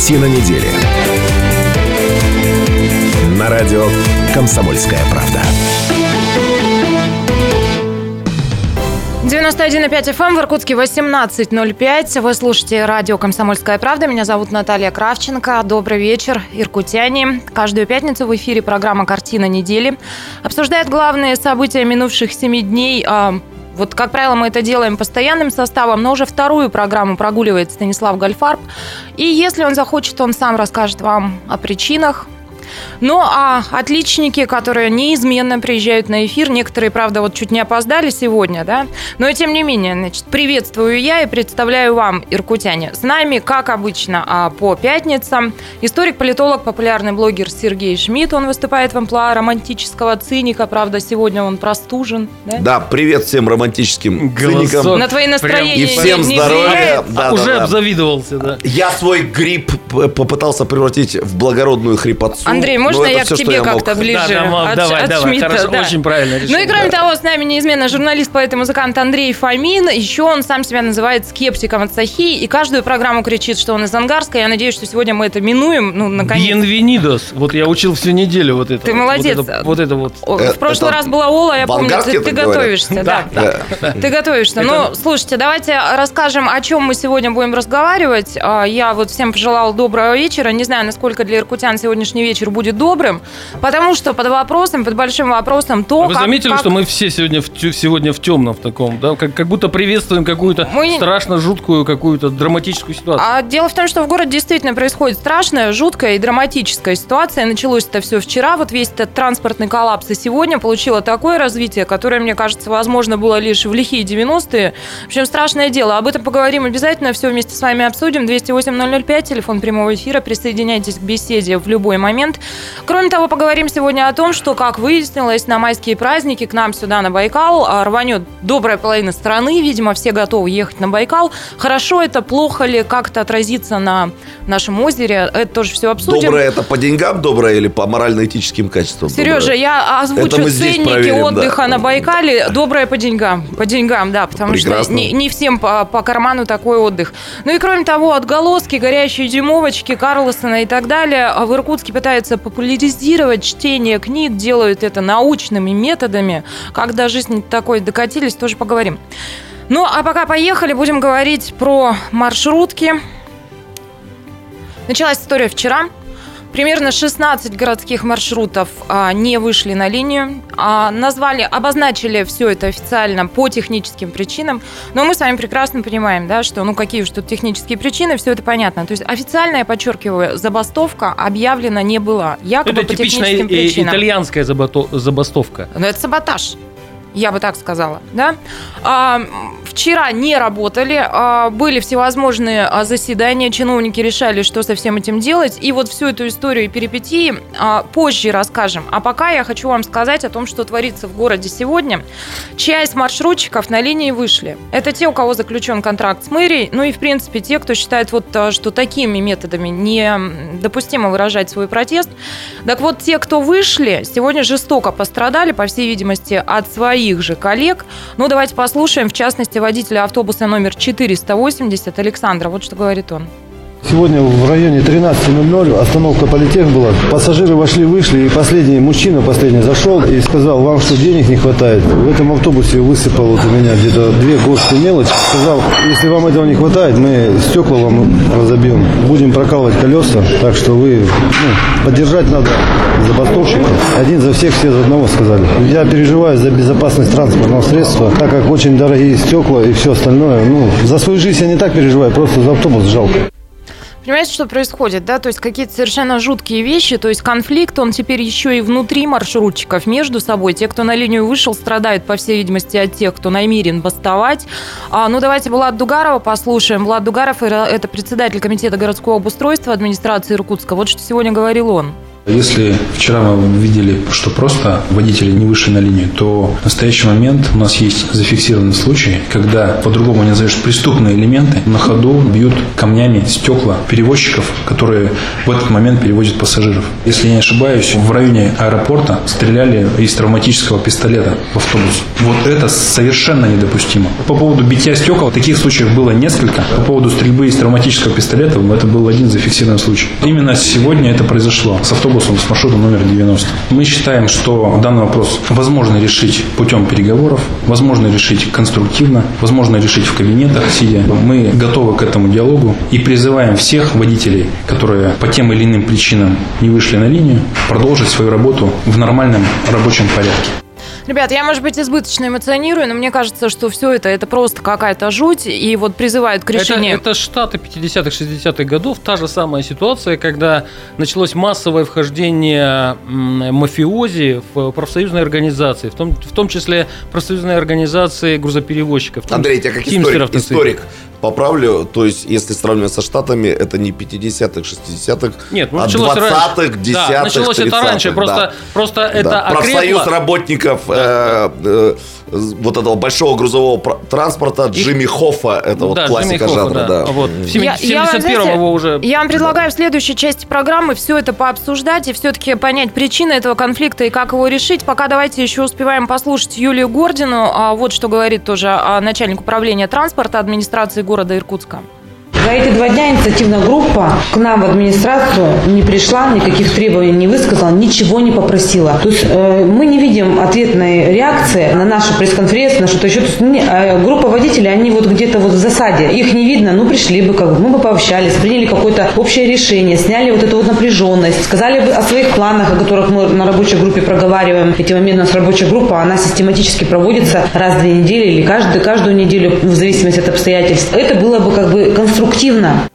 Картина недели. На радио «Комсомольская правда». 91,5 FM в Иркутске 18.05. Вы слушаете радио «Комсомольская правда». Меня зовут Наталья Кравченко. Добрый вечер, иркутяне. Каждую пятницу в эфире программа «Картина недели». Обсуждает главные события минувших семи дней а, вот, как правило, мы это делаем постоянным составом, но уже вторую программу прогуливает Станислав Гальфарб. И если он захочет, он сам расскажет вам о причинах, ну, а отличники, которые неизменно приезжают на эфир, некоторые, правда, вот чуть не опоздали сегодня, да, но тем не менее, значит, приветствую я и представляю вам, иркутяне. С нами, как обычно, а, по пятницам историк-политолог, популярный блогер Сергей Шмидт, он выступает в амплуа романтического циника, правда, сегодня он простужен, да? Да, привет всем романтическим Голосок. циникам. На твои настроения И всем не, здоровья. Да, а, да, уже да. обзавидовался, да. Я свой грипп попытался превратить в благородную хрипотцу. Андрей, можно я все, к тебе как-то ближе да, да, от, давай, от давай, Шмидта? Хорошо, да. очень правильно решил. Ну и кроме да. того, с нами неизменно журналист, поэт и музыкант Андрей Фомин. Еще он сам себя называет скептиком от Сахи. И каждую программу кричит, что он из Ангарска. Я надеюсь, что сегодня мы это минуем. Ну, наконец. Bienvenidos. Вот я учил всю неделю вот это. Ты молодец. Вот это вот. Это вот. В прошлый это раз была Ола, я помню. Ты, ты готовишься, да. да. Ты готовишься. Ну, слушайте, давайте расскажем, о чем мы сегодня будем разговаривать. А, я вот всем пожелала доброго вечера. Не знаю, насколько для иркутян сегодняшний вечер будет добрым. Потому что под вопросом, под большим вопросом то, Вы как, заметили, как... что мы все сегодня в, сегодня в темном в таком, да? Как, как будто приветствуем какую-то мы... страшно жуткую, какую-то драматическую ситуацию. А дело в том, что в городе действительно происходит страшная, жуткая и драматическая ситуация. Началось это все вчера. Вот весь этот транспортный коллапс и сегодня получило такое развитие, которое, мне кажется, возможно было лишь в лихие 90-е. В общем, страшное дело. Об этом поговорим обязательно. Все вместе с вами обсудим. 208-005, телефон прямого эфира. Присоединяйтесь к беседе в любой момент. Кроме того, поговорим сегодня о том, что, как выяснилось, на майские праздники к нам сюда на Байкал а, рванет добрая половина страны. Видимо, все готовы ехать на Байкал. Хорошо это, плохо ли, как это отразится на нашем озере, это тоже все обсудим. Доброе это по деньгам доброе или по морально-этическим качествам? Сережа, доброе? я озвучу ценники проверим, отдыха да. на Байкале. Доброе по деньгам. По деньгам, да, потому Прекрасно. что не, не всем по, по карману такой отдых. Ну и кроме того, отголоски, горящие дюймовочки, Карлсона и так далее в Иркутске пытаются популяризировать чтение книг, делают это научными методами. Как до жизни такой докатились, тоже поговорим. Ну, а пока поехали, будем говорить про маршрутки. Началась история вчера. Примерно 16 городских маршрутов а, не вышли на линию. А, назвали, обозначили все это официально по техническим причинам. Но мы с вами прекрасно понимаем, да, что ну какие уж тут технические причины, все это понятно. То есть официально, я подчеркиваю, забастовка объявлена не была. Якобы это по типичная причинам. итальянская забастовка. Но это саботаж я бы так сказала, да. А, вчера не работали, а, были всевозможные а, заседания, чиновники решали, что со всем этим делать, и вот всю эту историю и перипетии а, позже расскажем. А пока я хочу вам сказать о том, что творится в городе сегодня. Часть маршрутчиков на линии вышли. Это те, у кого заключен контракт с мэрией, ну и, в принципе, те, кто считает, вот, а, что такими методами недопустимо выражать свой протест. Так вот, те, кто вышли, сегодня жестоко пострадали, по всей видимости, от своих своих же коллег. Ну, давайте послушаем, в частности, водителя автобуса номер 480 Александра. Вот что говорит он. Сегодня в районе 13.00 остановка Политех была. Пассажиры вошли-вышли, и последний мужчина, последний зашел и сказал, вам что, денег не хватает? В этом автобусе высыпал вот у меня где-то две горсти мелочи. Сказал, если вам этого не хватает, мы стекла вам разобьем. Будем прокалывать колеса, так что вы, ну, поддержать надо забастовщиков. Один за всех, все за одного сказали. Я переживаю за безопасность транспортного средства, так как очень дорогие стекла и все остальное. Ну, за свою жизнь я не так переживаю, просто за автобус жалко. Понимаете, что происходит, да? То есть какие-то совершенно жуткие вещи, то есть конфликт, он теперь еще и внутри маршрутчиков между собой. Те, кто на линию вышел, страдают, по всей видимости, от тех, кто намерен бастовать. А, ну, давайте Влад Дугарова послушаем. Влад Дугаров – это председатель комитета городского обустройства администрации Иркутска. Вот что сегодня говорил он. Если вчера мы видели, что просто водители не вышли на линию, то в настоящий момент у нас есть зафиксированный случай, когда по-другому не назовешь преступные элементы на ходу бьют камнями стекла перевозчиков, которые в этот момент перевозят пассажиров. Если я не ошибаюсь, в районе аэропорта стреляли из травматического пистолета в автобус. Вот это совершенно недопустимо. По поводу битья стекол, таких случаев было несколько. По поводу стрельбы из травматического пистолета, это был один зафиксированный случай. Именно сегодня это произошло с автобусом с маршрутом номер 90. Мы считаем, что данный вопрос возможно решить путем переговоров, возможно решить конструктивно, возможно решить в кабинетах сидя. Мы готовы к этому диалогу и призываем всех водителей, которые по тем или иным причинам не вышли на линию, продолжить свою работу в нормальном рабочем порядке. Ребят, я, может быть, избыточно эмоционирую, но мне кажется, что все это, это просто какая-то жуть, и вот призывают к решению... Это, это Штаты 50-х, 60-х годов, та же самая ситуация, когда началось массовое вхождение мафиози в профсоюзные организации, в том, в том числе профсоюзные организации грузоперевозчиков. Андрей, тебя как историк, историк поправлю, то есть, если сравнивать со Штатами, это не 50-х, 60-х, Нет, ну, а 20-х, 10-х, да, началось это раньше, просто, да. просто да. это Профсоюз работников э, э, вот этого большого грузового транспорта Джимми Хоффа, это вот да, классика Хоффа, жанра. Да. Да. Вот. В 71 его уже... Я вам предлагаю в следующей части программы все это пообсуждать и все-таки понять причины этого конфликта и как его решить. Пока давайте еще успеваем послушать Юлию Гордину. А вот что говорит тоже а, начальник управления транспорта администрации города Иркутска. За эти два дня инициативная группа к нам в администрацию не пришла, никаких требований не высказала, ничего не попросила. То есть э, мы не видим ответной реакции на нашу пресс-конференцию, на что-то еще. То есть, не, э, группа водителей, они вот где-то вот в засаде. Их не видно, ну пришли бы, как бы, мы бы пообщались, приняли какое-то общее решение, сняли вот эту вот напряженность, сказали бы о своих планах, о которых мы на рабочей группе проговариваем. Эти моменты у нас рабочая группа, она систематически проводится раз в две недели или каждую, каждую неделю в зависимости от обстоятельств. Это было бы как бы конструктивно конструктивно.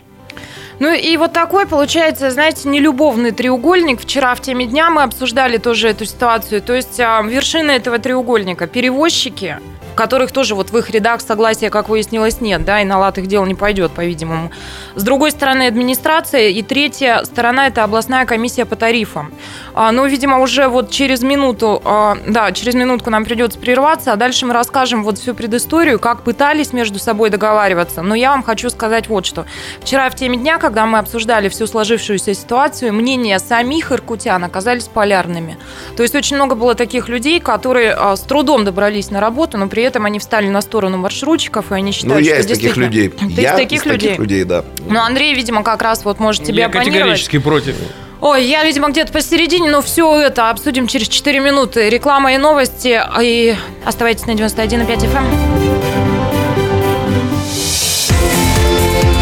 Ну и вот такой получается, знаете, нелюбовный треугольник. Вчера в теме дня мы обсуждали тоже эту ситуацию. То есть а, вершина этого треугольника – перевозчики – которых тоже вот в их рядах согласия, как выяснилось, нет, да, и на лад их дело не пойдет, по-видимому. С другой стороны, администрация, и третья сторона – это областная комиссия по тарифам. А, ну, видимо, уже вот через минуту, а, да, через минутку нам придется прерваться, а дальше мы расскажем вот всю предысторию, как пытались между собой договариваться. Но я вам хочу сказать вот что. Вчера в теме дня, когда мы обсуждали всю сложившуюся ситуацию, мнения самих иркутян оказались полярными. То есть очень много было таких людей, которые а, с трудом добрались на работу, но при этом они встали на сторону маршрутчиков, и они считают, ну, я что из таких людей. Ты я из таких из людей? таких людей, да. Ну, Андрей, видимо, как раз вот может тебе я оппонировать. категорически против. Ой, я, видимо, где-то посередине, но все это обсудим через 4 минуты. Реклама и новости. И оставайтесь на 91,5 FM.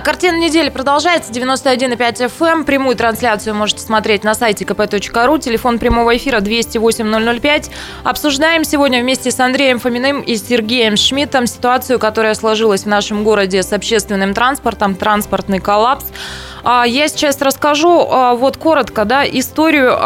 Итак, картина недели продолжается. 91,5 FM. Эм. Прямую трансляцию можете смотреть на сайте kp.ru. Телефон прямого эфира 208 005. Обсуждаем сегодня вместе с Андреем Фоминым и Сергеем Шмидтом ситуацию, которая сложилась в нашем городе с общественным транспортом, транспортный коллапс. А, я сейчас расскажу а, вот коротко, да, историю,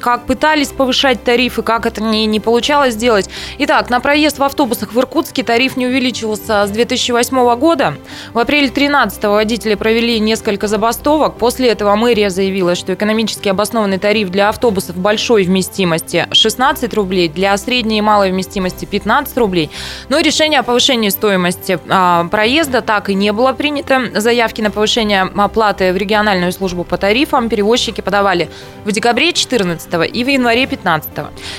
как пытались повышать тарифы, как это не, не получалось сделать. Итак, на проезд в автобусах в Иркутске тариф не увеличивался с 2008 года. В апреле 13 водители провели несколько забастовок. После этого мэрия заявила, что экономически обоснованный тариф для автобусов большой вместимости 16 рублей, для средней и малой вместимости 15 рублей. Но решение о повышении стоимости а, проезда так и не было принято. Заявки на повышение оплаты региональную службу по тарифам перевозчики подавали в декабре 14 и в январе 15.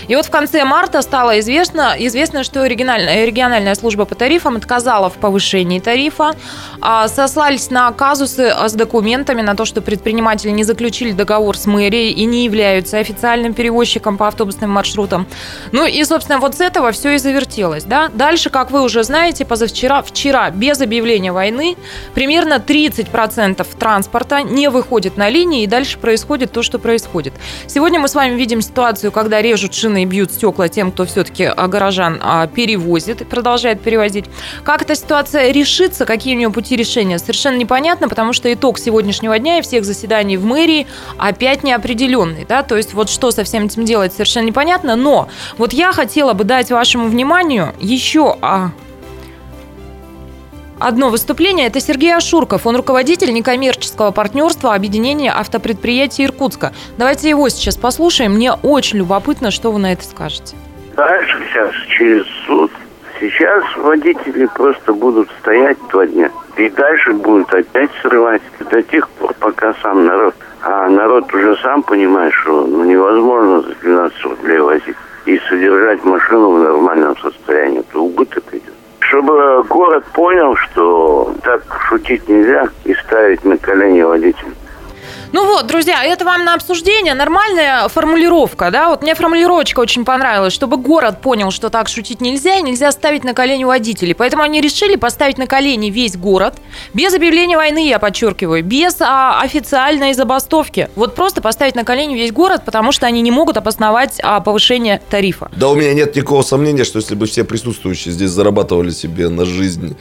И вот в конце марта стало известно, известно что региональная, служба по тарифам отказала в повышении тарифа, а сослались на казусы с документами, на то, что предприниматели не заключили договор с мэрией и не являются официальным перевозчиком по автобусным маршрутам. Ну и, собственно, вот с этого все и завертелось. Да? Дальше, как вы уже знаете, позавчера, вчера, без объявления войны, примерно 30% транспорта транспорта не выходит на линии, и дальше происходит то, что происходит. Сегодня мы с вами видим ситуацию, когда режут шины и бьют стекла тем, кто все-таки а, горожан а, перевозит продолжает перевозить. Как эта ситуация решится, какие у нее пути решения, совершенно непонятно, потому что итог сегодняшнего дня и всех заседаний в мэрии опять неопределенный. Да? То есть вот что со всем этим делать, совершенно непонятно. Но вот я хотела бы дать вашему вниманию еще а, одно выступление. Это Сергей Ашурков. Он руководитель некоммерческого партнерства объединения автопредприятий Иркутска. Давайте его сейчас послушаем. Мне очень любопытно, что вы на это скажете. Дальше сейчас через суд. Сейчас водители просто будут стоять два дня. И дальше будут опять срывать до тех пор, пока сам народ. А народ уже сам понимает, что ну, невозможно за 12 рублей возить и содержать машину в нормальном состоянии. То убыток идет чтобы город понял, что так шутить нельзя и ставить на колени водителя. Ну вот, друзья, это вам на обсуждение. Нормальная формулировка, да? Вот мне формулировочка очень понравилась, чтобы город понял, что так шутить нельзя, и нельзя ставить на колени водителей. Поэтому они решили поставить на колени весь город, без объявления войны, я подчеркиваю, без а, официальной забастовки. Вот просто поставить на колени весь город, потому что они не могут обосновать а, повышение тарифа. Да у меня нет никакого сомнения, что если бы все присутствующие здесь зарабатывали себе на жизнь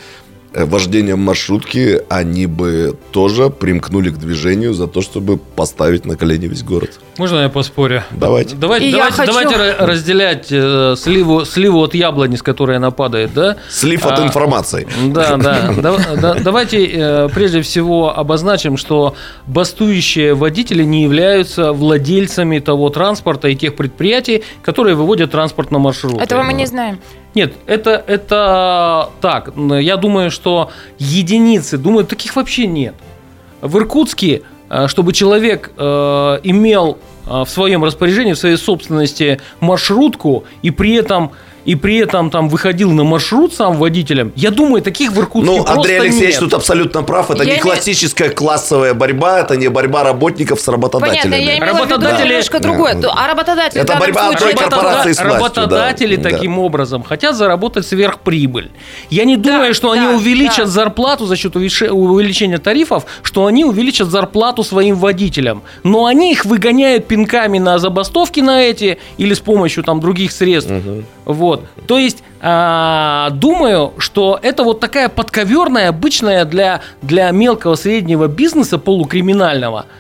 вождением маршрутки они бы тоже примкнули к движению за то, чтобы поставить на колени весь город. Можно я поспорю? Давайте. Давайте, давайте, хочу... давайте разделять э, сливу, сливу от яблони, с которой она падает, да? Слив от а, информации. Да, да. да, давайте э, прежде всего обозначим, что бастующие водители не являются владельцами того транспорта и тех предприятий, которые выводят транспорт на маршрут. Этого мы не знаем. Нет, это, это так. Я думаю, что единицы, думаю, таких вообще нет. В Иркутске, э, чтобы человек э, имел э, в своем распоряжении, в своей собственности маршрутку и при этом и при этом там выходил на маршрут сам водителем, я думаю, таких в Иркутске Ну, Андрей Алексеевич нет. тут абсолютно прав. Это я не классическая классовая борьба, это не борьба работников с работодателями. Понятно, я работодатели... в виду немножко другое. Да. А работодатели Это борьба одной корпорации с властью. Работодатели да. таким да. образом хотят заработать сверхприбыль. Я не думаю, да, что да, они увеличат да. зарплату за счет увеличения тарифов, что они увеличат зарплату своим водителям. Но они их выгоняют пинками на забастовки на эти или с помощью там других средств. Угу. Вот. То есть, э, думаю, что это вот такая подковерная, обычная для, для мелкого среднего бизнеса полукриминального –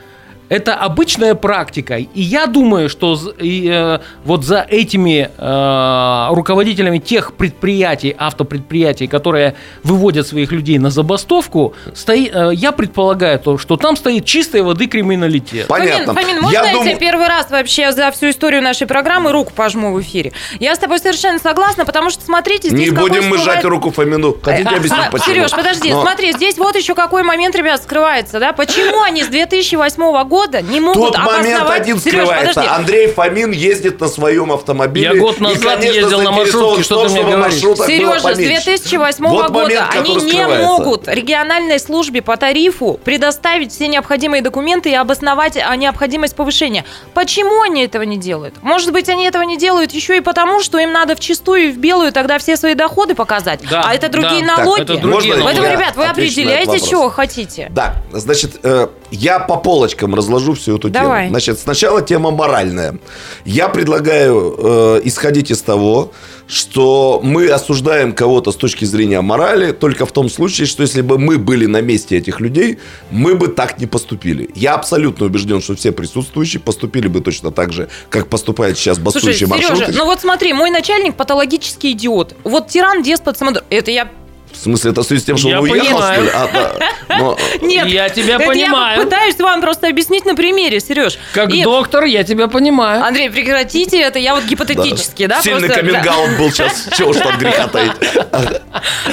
это обычная практика. И я думаю, что и, э, вот за этими э, руководителями тех предприятий, автопредприятий, которые выводят своих людей на забастовку, стоит, э, я предполагаю, то, что там стоит чистой воды криминалитет. Понятно. Фомин, Фомин можно я, я дум... тебе первый раз вообще за всю историю нашей программы руку пожму в эфире? Я с тобой совершенно согласна, потому что, смотрите, здесь... Не будем мы жать руку Фомину. Хотите объяснить, а, почему? Сереж, подожди, Но... смотри, здесь вот еще какой момент, ребят, скрывается, да? Почему они с 2008 года года не могут Тут момент один Сереж, скрывается. Подожди. Андрей Фомин ездит на своем автомобиле. Я год назад и, конечно, ездил на маршрутке, что ты мне говоришь? Сережа, с 2008 вот года момент, они не могут региональной службе по тарифу предоставить все необходимые документы и обосновать необходимость повышения. Почему они этого не делают? Может быть, они этого не делают еще и потому, что им надо в чистую и в белую тогда все свои доходы показать. Да, а это другие да. налоги. Так, это другие налоги. Поэтому, ребят, вы определяете, чего хотите. Да, значит, э, я по полочкам разложу всю эту Давай. тему. Значит, сначала тема моральная. Я предлагаю э, исходить из того, что мы осуждаем кого-то с точки зрения морали только в том случае, что если бы мы были на месте этих людей, мы бы так не поступили. Я абсолютно убежден, что все присутствующие поступили бы точно так же, как поступает сейчас бастующий Слушай, маршрут. Сережа, ну вот смотри, мой начальник патологический идиот. Вот тиран, деспот, самодур. Это я в смысле, это в связи с тем, что я он уехал, понимаю. что ли? А, да. Но... Нет, я тебя это понимаю. Я пытаюсь вам просто объяснить на примере, Сереж. Как и... доктор, я тебя понимаю. Андрей, прекратите это, я вот гипотетически, да? да Сильный просто... каминг был сейчас, чего уж там греха таить.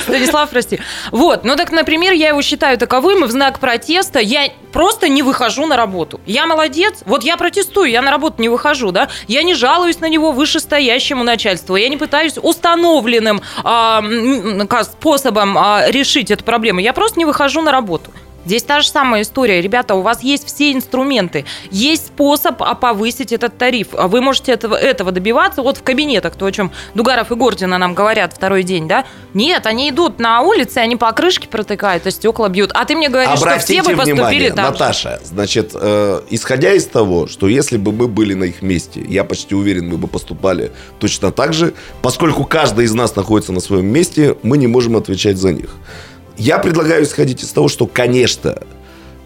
Станислав, прости. Вот, ну так, например, я его считаю таковым, и в знак протеста я просто не выхожу на работу. Я молодец, вот я протестую, я на работу не выхожу, да? Я не жалуюсь на него вышестоящему начальству, я не пытаюсь установленным а, способом а, решить эту проблему, я просто не выхожу на работу. Здесь та же самая история. Ребята, у вас есть все инструменты, есть способ повысить этот тариф. Вы можете этого, этого добиваться вот в кабинетах, то, о чем Дугаров и Гордина нам говорят второй день, да? Нет, они идут на улице, они по крышке протыкают, а стекла бьют. А ты мне говоришь, Обратите что все бы поступили внимание, так Наташа, значит, э, исходя из того, что если бы мы были на их месте, я почти уверен, мы бы поступали точно так же, поскольку каждый из нас находится на своем месте, мы не можем отвечать за них. Я предлагаю исходить из того, что, конечно,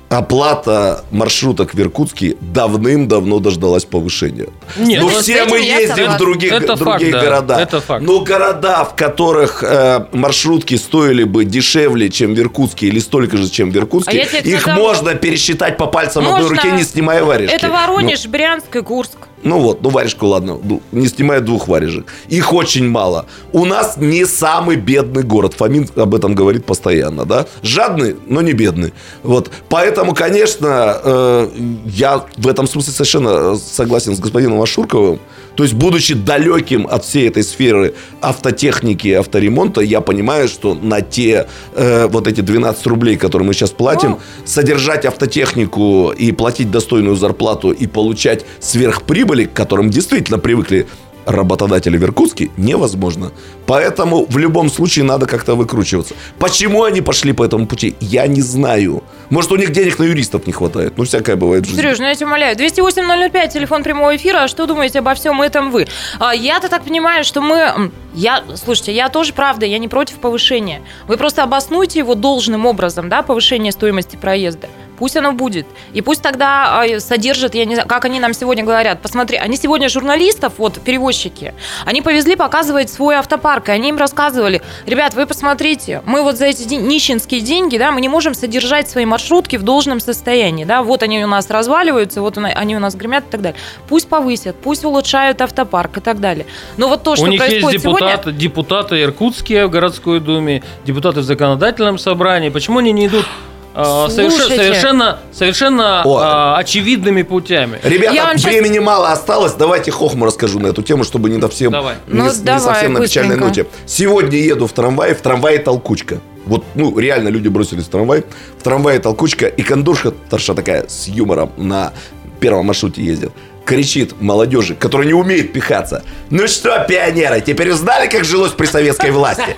оплата маршруток в Иркутске давным-давно дождалась повышения. Нет, ну, все мы ездим в других, это другие факт, города. Да, это факт. Но города, в которых э, маршрутки стоили бы дешевле, чем в Иркутске, или столько же, чем в Иркутске, а их можно пересчитать по пальцам можно... одной руки, не снимая варежки. Это Воронеж, ну, Брянск и Курск. Ну вот, ну варежку, ладно, не снимая двух варежек. Их очень мало. У нас не самый бедный город. Фомин об этом говорит постоянно, да? Жадный, но не бедный. Вот. Поэтому, конечно, э, я в этом смысле совершенно согласен с господином Ашурковым. То есть, будучи далеким от всей этой сферы автотехники и авторемонта, я понимаю, что на те э, вот эти 12 рублей, которые мы сейчас платим, О. содержать автотехнику и платить достойную зарплату и получать сверхприбыли, к которым действительно привыкли работодателя в Иркутске невозможно. Поэтому в любом случае надо как-то выкручиваться. Почему они пошли по этому пути, я не знаю. Может, у них денег на юристов не хватает. Ну, всякое бывает в жизни. Сереж, ну я тебя умоляю. 208-005, телефон прямого эфира. А что думаете обо всем этом вы? А, я-то так понимаю, что мы... Я, слушайте, я тоже, правда, я не против повышения. Вы просто обоснуйте его должным образом, да, повышение стоимости проезда пусть оно будет. И пусть тогда а, содержат, я не знаю, как они нам сегодня говорят, посмотри, они сегодня журналистов, вот, перевозчики, они повезли показывать свой автопарк, и они им рассказывали, ребят, вы посмотрите, мы вот за эти нищенские деньги, да, мы не можем содержать свои маршрутки в должном состоянии, да, вот они у нас разваливаются, вот они у нас гремят и так далее. Пусть повысят, пусть улучшают автопарк и так далее. Но вот то, что у них происходит есть депутаты, сегодня... депутаты иркутские в городской думе, депутаты в законодательном собрании, почему они не идут а, совершенно, совершенно, совершенно а, очевидными путями. Ребята, Я времени сейчас... мало осталось. Давайте хохму расскажу на эту тему, чтобы не, совсем, давай. не, ну, не давай, совсем на печальной ноте. Сегодня еду в трамвае, в трамвае толкучка. Вот, ну, реально люди бросились в трамвай. В трамвае толкучка, и кондушка, торша такая, с юмором на первом маршруте ездит кричит молодежи, которая не умеет пихаться. Ну что, пионеры, теперь узнали, как жилось при советской власти?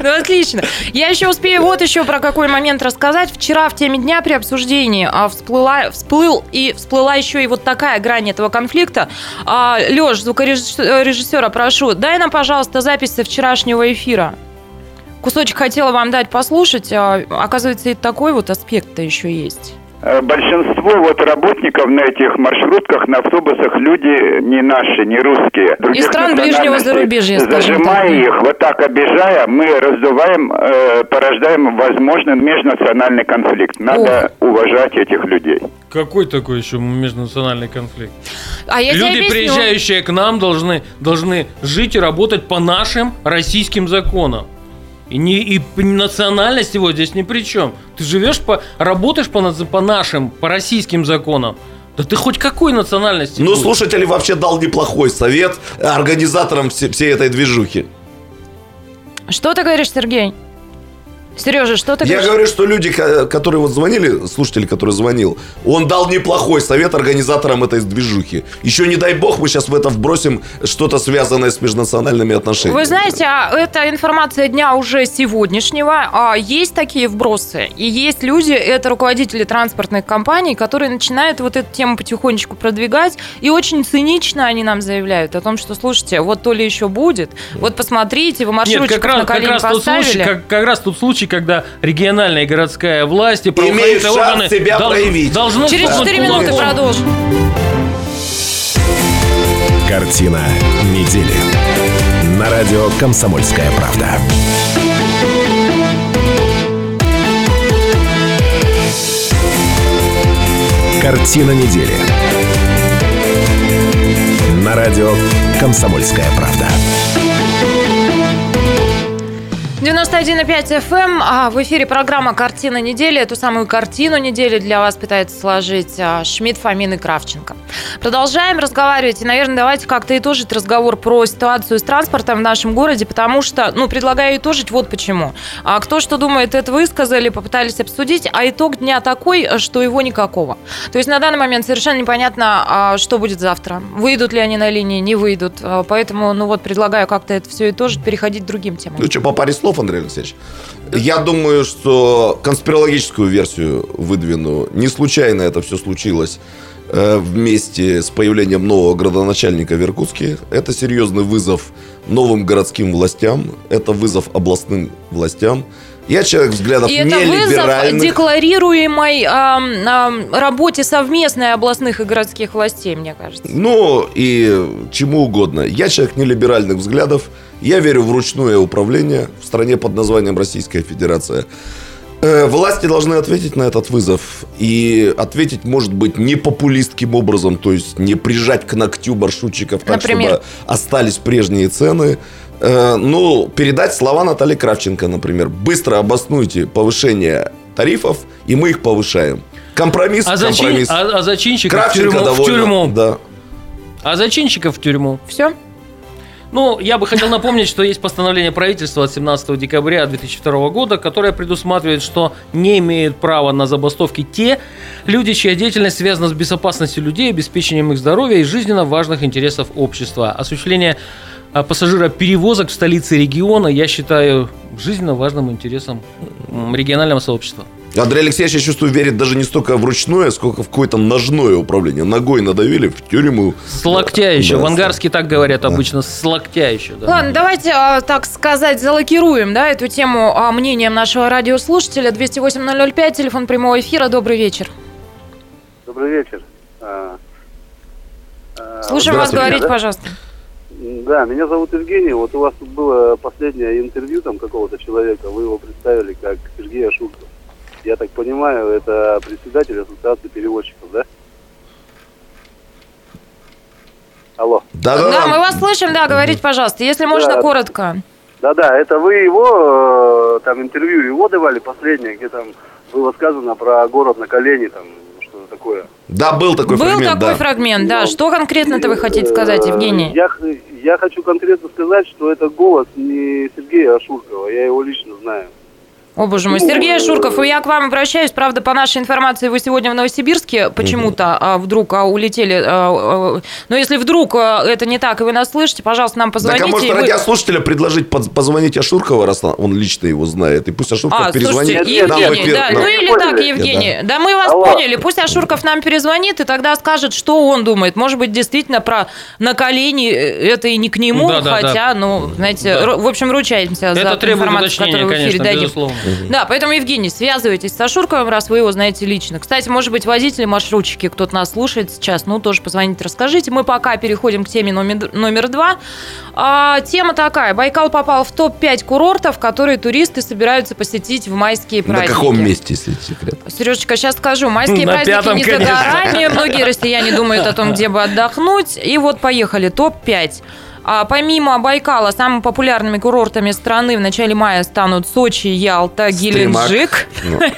Ну, отлично. Я еще успею вот еще про какой момент рассказать. Вчера в теме дня при обсуждении а, всплыла, всплыл и всплыла еще и вот такая грань этого конфликта. А, Леш, звукорежиссера, прошу, дай нам, пожалуйста, запись со вчерашнего эфира. Кусочек хотела вам дать послушать. А, оказывается, и такой вот аспект-то еще есть. Э, большинство вот работников на этих маршрутках, на автобусах люди не наши, не русские. Из стран ближнего зарубежья, Зажимая так. их, вот так обижая, мы раздуваем, э, порождаем возможный межнациональный конфликт. Надо Ох. уважать этих людей. Какой такой еще межнациональный конфликт? А я Люди, приезжающие к нам, должны, должны жить и работать по нашим российским законам. И, не, и национальность его здесь ни при чем. Ты живешь по, работаешь по, по нашим, по российским законам. Да ты хоть какой национальности? Ну, будешь? слушатель вообще дал неплохой совет организаторам все, всей этой движухи. Что ты говоришь, Сергей? Сережа, что ты Я говоришь? говорю, что люди, которые вот звонили, слушатели, который звонил, он дал неплохой совет организаторам этой движухи. Еще не дай бог мы сейчас в это вбросим что-то связанное с межнациональными отношениями. Вы знаете, а это информация дня уже сегодняшнего. А есть такие вбросы. И есть люди, это руководители транспортных компаний, которые начинают вот эту тему потихонечку продвигать. И очень цинично они нам заявляют о том, что, слушайте, вот то ли еще будет. Вот посмотрите, вы маршрутчик Нет, как раз, на колени как раз поставили. Тот случай, как, как раз тот случай, случай, когда региональная и городская власть и правоохранительные органы себя дол- проявить. должны... Через 4 минуты продолжим. Картина недели. На радио «Комсомольская правда». Картина недели. На радио «Комсомольская правда». 91,5 FM. А в эфире программа «Картина недели». Эту самую картину недели для вас пытается сложить а, Шмидт, Фомин и Кравченко. Продолжаем разговаривать. И, наверное, давайте как-то итожить разговор про ситуацию с транспортом в нашем городе, потому что, ну, предлагаю итожить вот почему. А кто что думает, это высказали, попытались обсудить, а итог дня такой, что его никакого. То есть на данный момент совершенно непонятно, а, что будет завтра. Выйдут ли они на линии, не выйдут. А, поэтому, ну вот, предлагаю как-то это все итожить, переходить к другим темам. Ну что, по паре слов, Андрей Алексеевич? Я думаю, что конспирологическую версию выдвину. Не случайно это все случилось э, вместе с появлением нового градоначальника в Иркутске. Это серьезный вызов новым городским властям, это вызов областным властям. Я человек взглядов и это вызов декларируемой э, э, работе совместной областных и городских властей, мне кажется. Ну, и чему угодно. Я человек нелиберальных взглядов. Я верю в ручное управление в стране под названием Российская Федерация. Э, власти должны ответить на этот вызов. И ответить, может быть, не популистским образом, то есть не прижать к ногтю маршрутчиков так, Например? чтобы остались прежние цены. Э, ну, передать слова Натальи Кравченко, например. Быстро обоснуйте повышение тарифов, и мы их повышаем. Компромисс, а компромисс. А, а зачинщиков Кравченко в тюрьму, в тюрьму. Да. А зачинщиков в тюрьму. Все? Ну, я бы хотел напомнить, что есть постановление правительства от 17 декабря 2002 года, которое предусматривает, что не имеют права на забастовки те люди, чья деятельность связана с безопасностью людей, обеспечением их здоровья и жизненно важных интересов общества. Осуществление а, пассажироперевозок в столице региона я считаю жизненно важным интересом регионального сообщества. Андрей Алексеевич, я чувствую, верит даже не столько в ручное, сколько в какое-то ножное управление. Ногой надавили в тюрьму. С локтя еще. Да, в Ангарске так говорят да. обычно, с локтя еще. Да. Ладно, давайте, а, так сказать, залокируем да, эту тему а, мнением нашего радиослушателя. 208-005, телефон прямого эфира. Добрый вечер. Добрый вечер. А, Слушаем вас, говорить, да? пожалуйста. Да, меня зовут Евгений. Вот у вас тут было последнее интервью там какого-то человека. Вы его представили как Сергея Шуркова я так понимаю, это председатель ассоциации переводчиков, да? Алло. Да, да, да, мы вас слышим, да, говорите, пожалуйста, если можно, да, коротко. Да-да, это вы его, э, там, интервью его давали последнее, где там было сказано про город на колени, там, что-то такое. Да, был такой был фрагмент, такой да. фрагмент, да. Что конкретно-то вы хотите сказать, Евгений? Я, я хочу конкретно сказать, что это голос не Сергея Ашуркова, я его лично знаю. О, боже мой. Сергей Шурков, я к вам обращаюсь. Правда, по нашей информации, вы сегодня в Новосибирске почему-то а, вдруг а, улетели. А, а, но если вдруг а, это не так, и вы нас слышите, пожалуйста, нам позвоните. Так, а может, вы... радиослушателя предложить позвонить Ашуркова, раз он лично его знает, и пусть Ашурков а, перезвонит. Слушайте, Евгений, да, нам... ну или так, Евгений. Да. да, мы вас Алло. поняли. Пусть Ашурков нам перезвонит, и тогда скажет, что он думает. Может быть, действительно про на колени э, это и не к нему, да, да, хотя, да. ну, знаете, да. в общем, ручаемся это за информацию, которую в эфире конечно, дадим. Безусловно. Да, поэтому, Евгений, связывайтесь с Ашурковым, раз вы его знаете лично. Кстати, может быть, водители, маршрутчики, кто-то нас слушает сейчас, ну, тоже позвоните, расскажите. Мы пока переходим к теме номер, номер два. А, тема такая. Байкал попал в топ-5 курортов, которые туристы собираются посетить в майские праздники. На каком месте, если секрет? Сережечка, сейчас скажу. Майские На праздники пятом, не за горами. Многие россияне думают о том, где бы отдохнуть. И вот поехали. Топ-5. А помимо Байкала, самыми популярными курортами страны в начале мая станут Сочи, Ялта, Геленджик. Ну.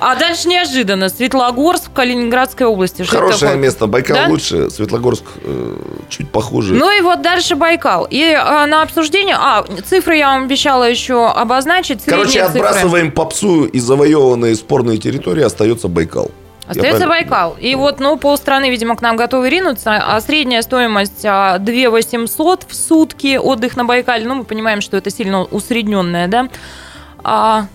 А дальше неожиданно. Светлогорск в Калининградской области. Хорошее место. Байкал лучше, Светлогорск э, чуть похуже. Ну и вот дальше Байкал. И а, на обсуждение... А, цифры я вам обещала еще обозначить. Короче, отбрасываем попсу и завоеванные спорные территории, остается Байкал. Остается Байкал. И вот, ну, полстраны, видимо, к нам готовы ринуться. А средняя стоимость 2 800 в сутки отдых на Байкале. Ну, мы понимаем, что это сильно усредненная, да. А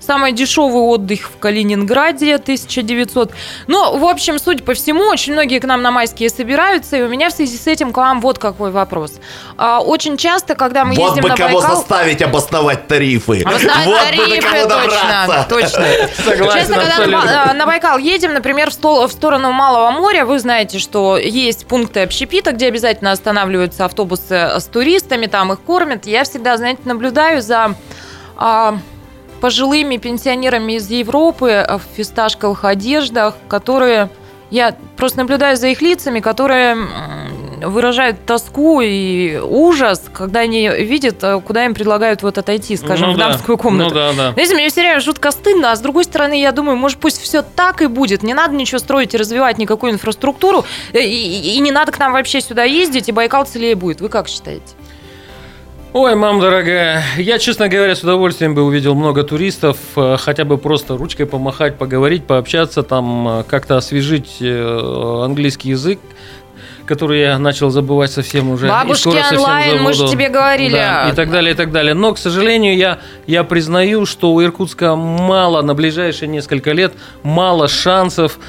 Самый дешевый отдых в Калининграде 1900. Ну, в общем, судя по всему, очень многие к нам на майские собираются, и у меня в связи с этим к вам вот какой вопрос. А, очень часто, когда мы вот ездим бы на кого Байкал... заставить обосновать тарифы. Обосновать вот тарифы, точно, точно. Согласен, Честно, когда на, на Байкал едем, например, в, стол, в сторону Малого моря, вы знаете, что есть пункты общепита, где обязательно останавливаются автобусы с туристами, там их кормят. Я всегда, знаете, наблюдаю за... А, пожилыми пенсионерами из Европы э, в фисташковых одеждах, которые... Я просто наблюдаю за их лицами, которые выражают тоску и ужас, когда они видят, э, куда им предлагают вот отойти, скажем, ну, в дамскую да. комнату. Ну, да, да. Знаете, мне все время жутко стыдно, а с другой стороны, я думаю, может, пусть все так и будет. Не надо ничего строить и развивать никакую инфраструктуру, и, и, и не надо к нам вообще сюда ездить, и Байкал целее будет. Вы как считаете? Ой, мам дорогая, я, честно говоря, с удовольствием бы увидел много туристов, э, хотя бы просто ручкой помахать, поговорить, пообщаться, там э, как-то освежить э, английский язык который я начал забывать совсем уже. Бабушки онлайн, мы же тебе говорили. Да, и так далее, и так далее. Но, к сожалению, я, я признаю, что у Иркутска мало, на ближайшие несколько лет, мало шансов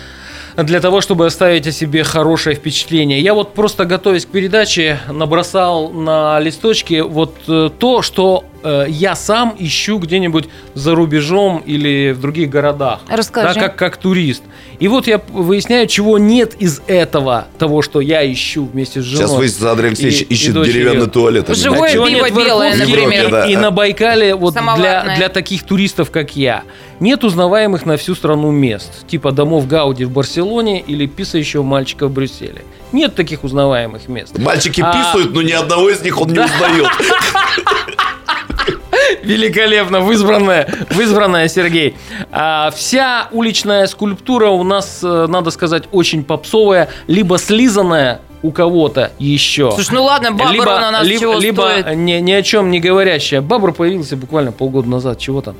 для того, чтобы оставить о себе хорошее впечатление. Я вот просто готовясь к передаче набросал на листочке вот э, то, что э, я сам ищу где-нибудь за рубежом или в других городах. Расскажи. Да, как, как турист. И вот я выясняю, чего нет из этого, того, что я ищу вместе с женой. Сейчас выяснится, Андрей Алексеевич и, ищет и деревянный туалет. Живое пиво нет белое, например. да. И на Байкале вот для, для таких туристов, как я, нет узнаваемых на всю страну мест. Типа домов Гауди в Барселоне или писающего мальчика в Брюсселе. Нет таких узнаваемых мест. Мальчики а... писают, но ни одного из них он не узнает. Великолепно, в избранное, в избранное, Сергей. А, вся уличная скульптура у нас, э, надо сказать, очень попсовая, либо слизанная у кого-то еще. Слушай, ну ладно, Бабр либо, на нас либо, чего либо стоит? Ни, ни о чем не говорящая. Бабр появился буквально полгода назад, чего там.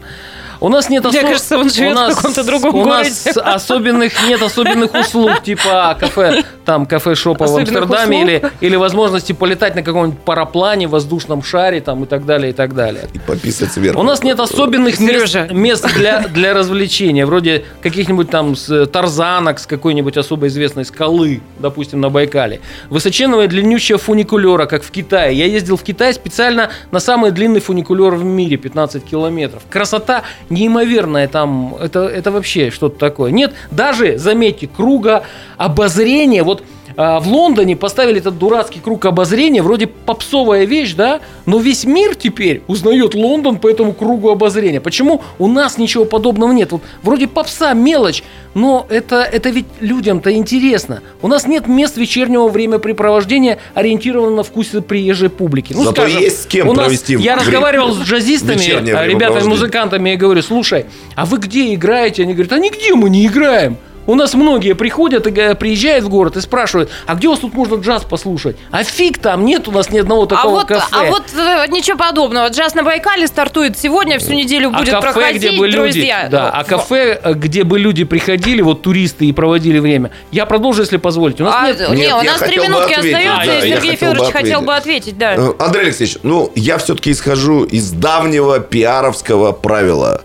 У нас нет особ... Мне кажется, он живет у нас, в каком-то другом у городе. нас особенных нет особенных услуг, типа кафе, там кафе-шопа в Амстердаме или, или возможности полетать на каком-нибудь параплане, воздушном шаре там и так далее, и так далее. И пописать сверху. У нас нет особенных мест, мест для, для развлечения, вроде каких-нибудь там с, тарзанок с какой-нибудь особо известной скалы, допустим, на Байкале. Высоченного длиннющего фуникулера, как в Китае. Я ездил в Китай специально на самый длинный фуникулер в мире, 15 километров. Красота неимоверное там, это, это вообще что-то такое. Нет, даже, заметьте, круга обозрения, вот в Лондоне поставили этот дурацкий круг обозрения, вроде попсовая вещь, да, но весь мир теперь узнает Лондон по этому кругу обозрения. Почему у нас ничего подобного нет? Вот вроде попса, мелочь, но это, это ведь людям-то интересно. У нас нет мест вечернего времяпрепровождения, ориентированного на вкусы приезжей публики. Ну, Зато скажем, есть с кем у нас, провести Я разговаривал с джазистами, ребятами, музыкантами, я говорю, слушай, а вы где играете? Они говорят, а нигде мы не играем. У нас многие приходят и приезжают в город и спрашивают, а где у вас тут можно джаз послушать? А фиг там, нет у нас ни одного а такого а вот, кафе. А вот э, ничего подобного. Джаз на Байкале стартует сегодня, всю неделю а будет а кафе, проходить, где бы друзья. Люди, да, а кафе, э, где бы люди приходили, вот туристы и проводили время. Я продолжу, если позволите. У нас а, нет, нет, не, у нас три минутки остается, а, и Сергей Федорович хотел бы ответить. Да. Э, Андрей Алексеевич, ну, я все-таки исхожу из давнего пиаровского правила.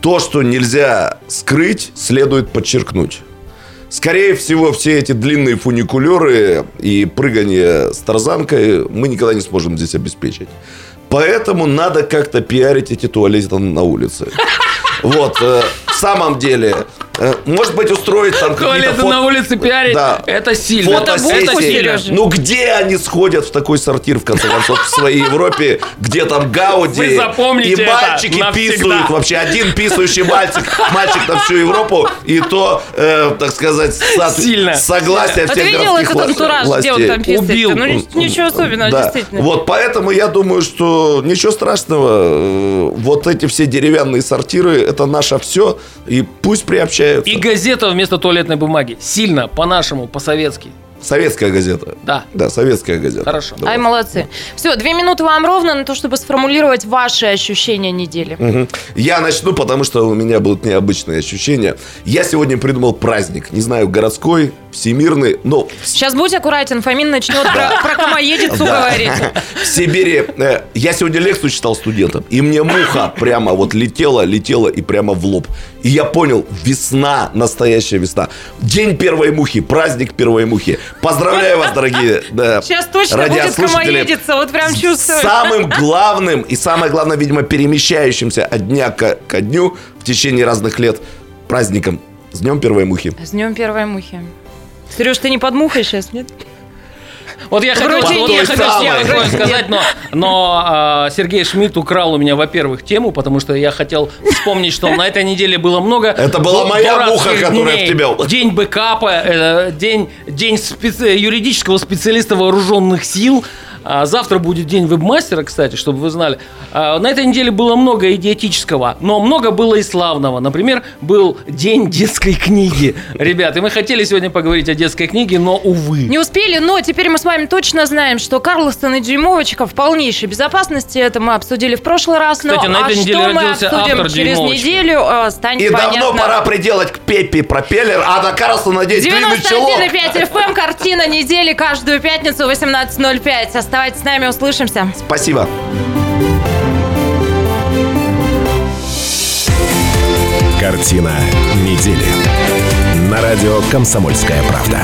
То, что нельзя скрыть, следует подчеркнуть. Скорее всего, все эти длинные фуникулеры и прыгание с тарзанкой мы никогда не сможем здесь обеспечить. Поэтому надо как-то пиарить эти туалеты на улице. Вот, э, в самом деле, может быть, устроить там какие-то фото... на улице пиарить, да. это сильно. Это сильно. Ну, где они сходят в такой сортир, в конце концов, в своей Европе, где там Гауди и мальчики писают. Вообще, один писающий мальчик, мальчик на всю Европу, и то, э, так сказать, сильно. согласие а всех ты видел этот антураж, где он там писает? Убил. Ну, ничего особенного, да. действительно. Вот, поэтому я думаю, что ничего страшного. Э, вот эти все деревянные сортиры, это наше все, и пусть приобщают и газета вместо туалетной бумаги. Сильно, по-нашему, по-советски. Советская газета. Да. Да, советская газета. Хорошо. Давай. Ай, молодцы. Все, две минуты вам ровно на то, чтобы сформулировать ваши ощущения недели. Угу. Я начну, потому что у меня будут необычные ощущения. Я сегодня придумал праздник. Не знаю, городской, всемирный, но... Сейчас будь аккуратен, Фомин начнет про, про комоедицу говорить. В Сибири. Э, я сегодня лекцию читал студентам, и мне муха прямо вот летела, летела и прямо в лоб. И я понял, весна, настоящая весна. День первой мухи, праздник первой мухи. Поздравляю вас, дорогие да, Сейчас точно будет комоедица, вот прям чувствую. Самым главным и самое главное, видимо, перемещающимся от дня к, ко дню в течение разных лет праздником. С днем первой мухи. С днем первой мухи. Сереж, ты не под мухой сейчас, нет? Вот я хотел, вот хотел, я хотел сказать, но, но э, Сергей Шмидт украл у меня, во-первых, тему, потому что я хотел вспомнить, что на этой неделе было много... Это была моя муха, которая в тебя... День бэкапа, э, день, день специ... юридического специалиста вооруженных сил, а завтра будет день вебмастера, кстати, чтобы вы знали. А, на этой неделе было много идиотического, но много было и славного. Например, был день детской книги. Ребят, и мы хотели сегодня поговорить о детской книге, но, увы. Не успели, но теперь мы с вами точно знаем, что Карлсон и Дюймовочка в полнейшей безопасности. Это мы обсудили в прошлый раз. Кстати, но, на этой а неделе что мы родился обсудим автор через неделю, а, станет И понятно. давно пора приделать к Пеппи пропеллер, а на Карлсона надеть длинный чулок. 91,5 FM, картина недели, каждую пятницу 18.05. Оставайтесь с нами, услышимся. Спасибо. Картина недели. На радио «Комсомольская правда».